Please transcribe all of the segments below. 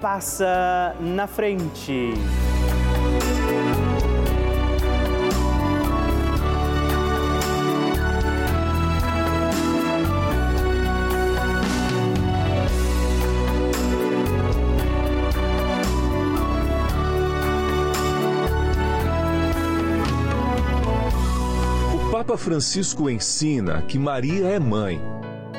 passa na frente. O Papa Francisco ensina que Maria é mãe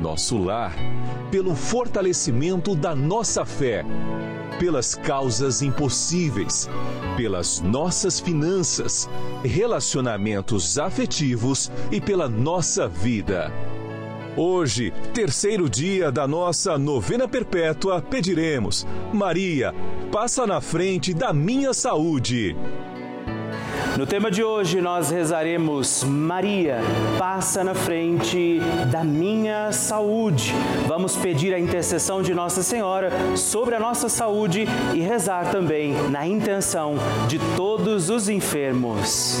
nosso lar pelo fortalecimento da nossa fé, pelas causas impossíveis, pelas nossas finanças, relacionamentos afetivos e pela nossa vida. Hoje, terceiro dia da nossa novena perpétua, pediremos: Maria, passa na frente da minha saúde. No tema de hoje nós rezaremos Maria, passa na frente da minha saúde. Vamos pedir a intercessão de Nossa Senhora sobre a nossa saúde e rezar também na intenção de todos os enfermos.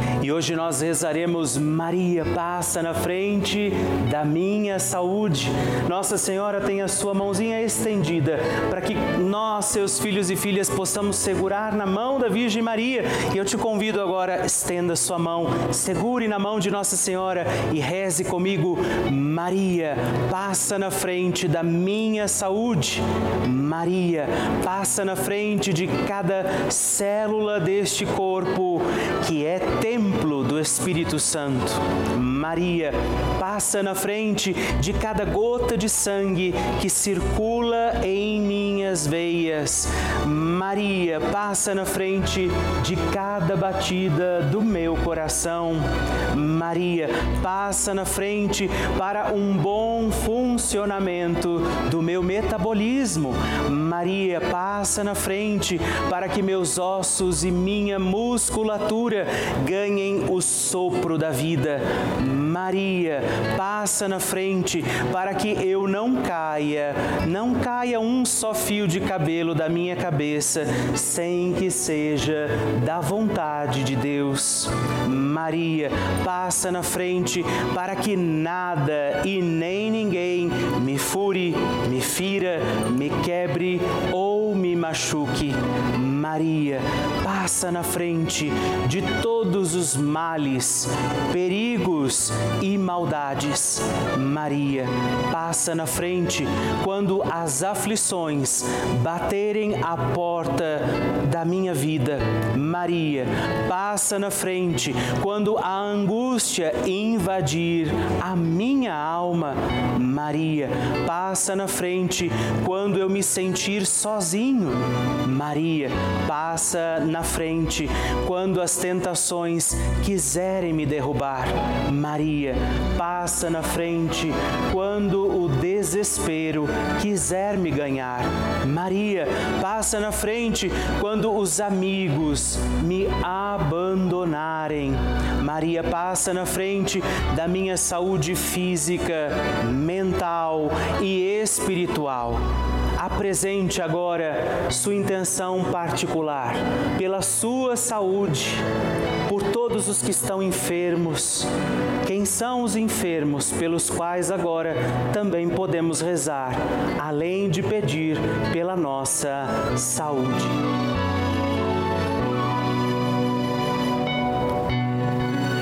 E hoje nós rezaremos Maria passa na frente da minha saúde. Nossa Senhora tem a sua mãozinha estendida para que nós, seus filhos e filhas, possamos segurar na mão da Virgem Maria. E eu te convido agora, estenda sua mão, segure na mão de Nossa Senhora e reze comigo. Maria, passa na frente da minha saúde. Maria, passa na frente de cada célula deste corpo que é templo do Espírito Santo. Maria, passa na frente de cada gota de sangue que circula em minhas veias. Maria, passa na frente de cada batida do meu coração. Maria, passa na frente para um bom funcionamento do meu metabolismo. Maria, passa na frente para que meus ossos e minha musculatura ganhem o sopro da vida. Maria, passa na frente para que eu não caia, não caia um só fio de cabelo da minha cabeça sem que seja da vontade de Deus. Maria, passa na frente para que nada e nem ninguém me fure, me fira, me quebre ou me machuque Maria, passa na frente de todos os males, perigos e maldades. Maria, passa na frente quando as aflições baterem a porta da minha vida. Maria, passa na frente quando a angústia invadir a minha alma. Maria, passa na frente quando eu me sentir sozinho. Maria, passa na frente quando as tentações quiserem me derrubar. Maria, passa na frente quando o desespero quiser me ganhar. Maria, passa na frente quando os amigos me abandonarem. Maria, passa na frente da minha saúde física, mental e espiritual. Apresente agora sua intenção particular pela sua saúde, por todos os que estão enfermos. São os enfermos pelos quais agora também podemos rezar, além de pedir pela nossa saúde.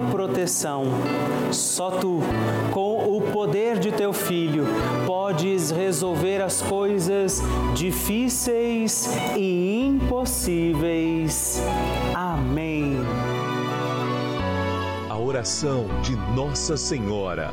proteção. Só tu, com o poder de teu filho, podes resolver as coisas difíceis e impossíveis. Amém. A oração de Nossa Senhora.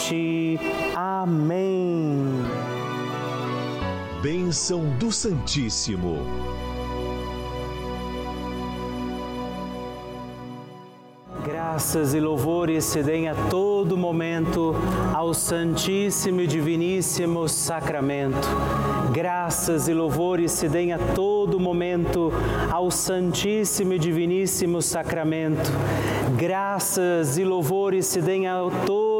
Amém. Bênção do Santíssimo. Graças e louvores se deem a todo momento ao Santíssimo e Diviníssimo Sacramento. Graças e louvores se deem a todo momento ao Santíssimo e Diviníssimo Sacramento. Graças e louvores se deem a todo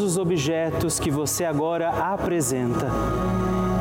os objetos que você agora apresenta.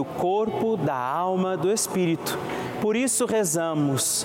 do corpo, da alma, do espírito. Por isso rezamos.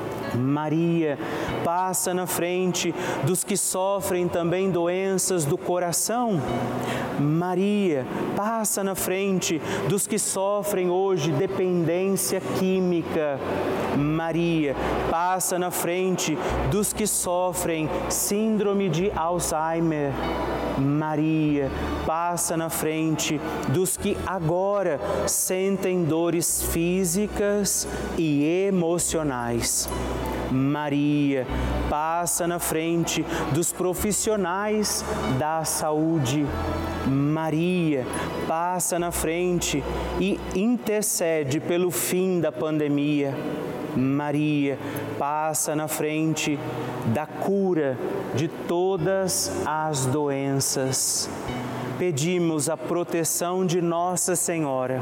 Maria passa na frente dos que sofrem também doenças do coração. Maria passa na frente dos que sofrem hoje dependência química. Maria passa na frente dos que sofrem síndrome de Alzheimer. Maria passa na frente dos que agora sentem dores físicas e emocionais. Maria passa na frente dos profissionais da saúde. Maria passa na frente e intercede pelo fim da pandemia. Maria passa na frente da cura de todas as doenças. Pedimos a proteção de Nossa Senhora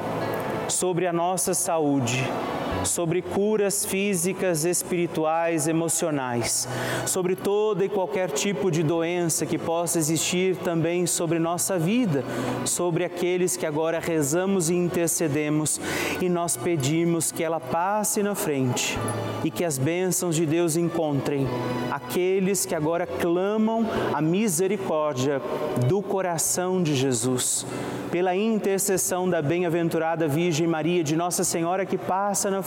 sobre a nossa saúde sobre curas físicas, espirituais, emocionais, sobre toda e qualquer tipo de doença que possa existir também sobre nossa vida, sobre aqueles que agora rezamos e intercedemos e nós pedimos que ela passe na frente e que as bênçãos de Deus encontrem aqueles que agora clamam a misericórdia do coração de Jesus. Pela intercessão da bem-aventurada Virgem Maria, de Nossa Senhora que passa na